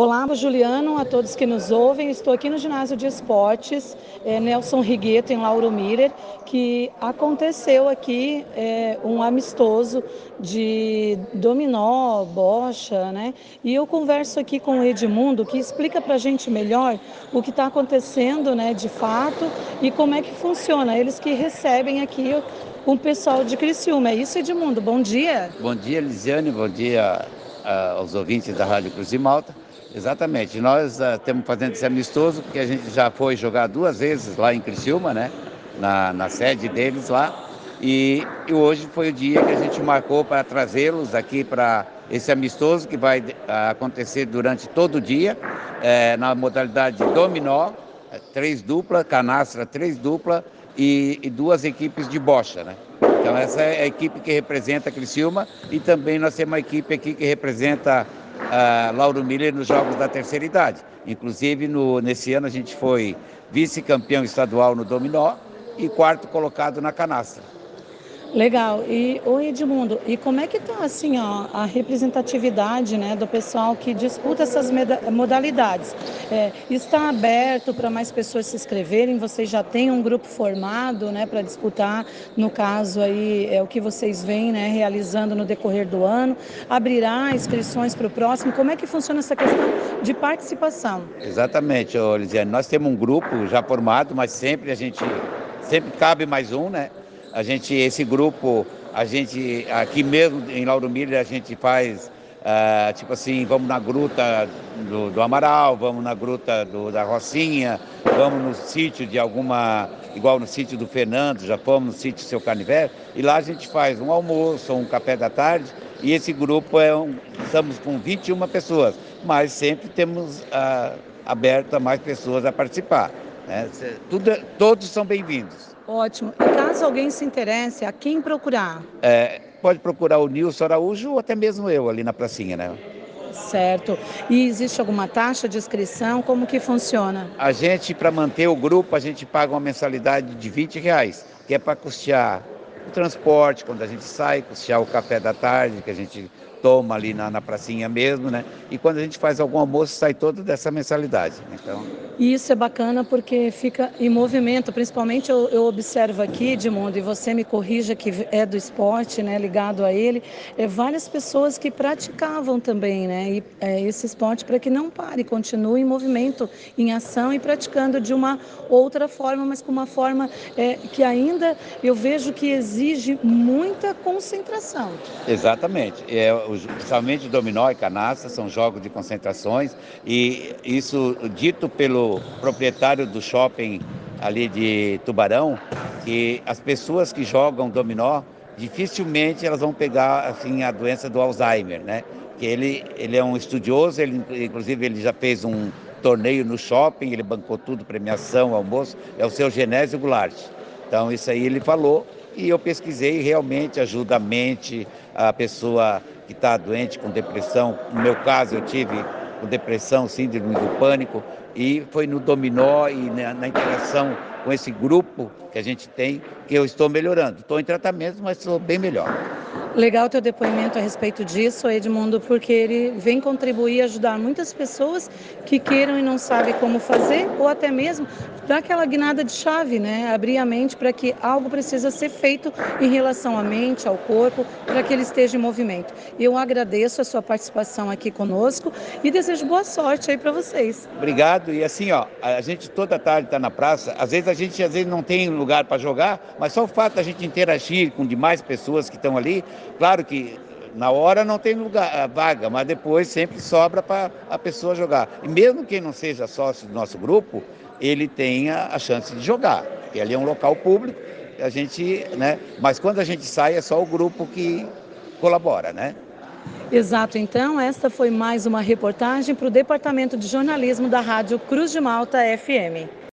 Olá, Juliano, a todos que nos ouvem. Estou aqui no ginásio de esportes é, Nelson Rigueto, em Lauro Miller, que aconteceu aqui é, um amistoso de dominó, bocha, né? E eu converso aqui com o Edmundo, que explica para a gente melhor o que está acontecendo, né, de fato, e como é que funciona. Eles que recebem aqui o pessoal de Criciúma. É isso, Edmundo? Bom dia. Bom dia, Lisiane. Bom dia aos ouvintes da Rádio Cruz de Malta. Exatamente. Nós estamos fazendo esse amistoso porque a gente já foi jogar duas vezes lá em Criciúma, né? Na, na sede deles lá. E, e, hoje foi o dia que a gente marcou para trazê-los aqui para esse amistoso que vai uh, acontecer durante todo o dia, é, na modalidade dominó, três dupla, canastra três dupla e, e, duas equipes de bocha, né? Então essa é a equipe que representa a Criciúma e também nós temos uma equipe aqui que representa uh, Lauro Miller nos Jogos da Terceira Idade. Inclusive, no, nesse ano a gente foi vice-campeão estadual no dominó e quarto colocado na canastra. Legal. E o Edmundo, e como é que está assim ó, a representatividade né, do pessoal que disputa essas modalidades? É, está aberto para mais pessoas se inscreverem? Vocês já têm um grupo formado né, para disputar? No caso aí é o que vocês vêm né, realizando no decorrer do ano. Abrirá inscrições para o próximo? Como é que funciona essa questão de participação? Exatamente, Lisiane. Nós temos um grupo já formado, mas sempre a gente sempre cabe mais um, né? A gente, esse grupo, a gente, aqui mesmo em Lauro Miller, a gente faz, uh, tipo assim, vamos na gruta do, do Amaral, vamos na gruta do, da Rocinha, vamos no sítio de alguma, igual no sítio do Fernando, já fomos no sítio Seu Caniver, e lá a gente faz um almoço, um café da tarde, e esse grupo é um, estamos com 21 pessoas, mas sempre temos uh, aberto a mais pessoas a participar. Né? Tudo, todos são bem-vindos. Ótimo. E caso alguém se interesse, a quem procurar? É, pode procurar o Nilson Araújo ou até mesmo eu ali na pracinha, né? Certo. E existe alguma taxa de inscrição? Como que funciona? A gente, para manter o grupo, a gente paga uma mensalidade de 20 reais, que é para custear o transporte, quando a gente sai, custear o café da tarde, que a gente toma ali na, na pracinha mesmo, né? E quando a gente faz algum almoço, sai todo dessa mensalidade. Então... E isso é bacana porque fica em movimento, principalmente eu, eu observo aqui, Edmundo, e você me corrija que é do esporte, né, ligado a ele, é várias pessoas que praticavam também, né, e, é, esse esporte para que não pare, continue em movimento, em ação e praticando de uma outra forma, mas com uma forma é, que ainda eu vejo que exige muita concentração. Exatamente. É, principalmente dominó e canastra são jogos de concentrações e isso dito pelo proprietário do shopping ali de Tubarão, que as pessoas que jogam dominó dificilmente elas vão pegar assim a doença do Alzheimer, né? Que ele ele é um estudioso, ele inclusive ele já fez um torneio no shopping, ele bancou tudo, premiação, almoço, é o seu Genésio Goulart. Então isso aí ele falou e eu pesquisei realmente ajuda a mente, a pessoa que está doente com depressão. No meu caso, eu tive com depressão, síndrome do pânico, e foi no dominó e na, na interação com esse grupo que a gente tem que eu estou melhorando. Estou em tratamento, mas estou bem melhor. Legal teu depoimento a respeito disso, Edmundo, porque ele vem contribuir e ajudar muitas pessoas que queiram e não sabem como fazer, ou até mesmo dar aquela guinada de chave, né? Abrir a mente para que algo precisa ser feito em relação à mente, ao corpo, para que ele esteja em movimento. Eu agradeço a sua participação aqui conosco e desejo boa sorte aí para vocês. Obrigado. E assim, ó, a gente toda tarde está na praça, às vezes a gente às vezes não tem lugar para jogar, mas só o fato da gente interagir com demais pessoas que estão ali, claro que na hora não tem lugar, vaga, mas depois sempre sobra para a pessoa jogar. E mesmo quem não seja sócio do nosso grupo, ele tenha a chance de jogar, porque ali é um local público, a gente, né? Mas quando a gente sai é só o grupo que colabora, né? Exato, então esta foi mais uma reportagem para o Departamento de Jornalismo da Rádio Cruz de Malta FM.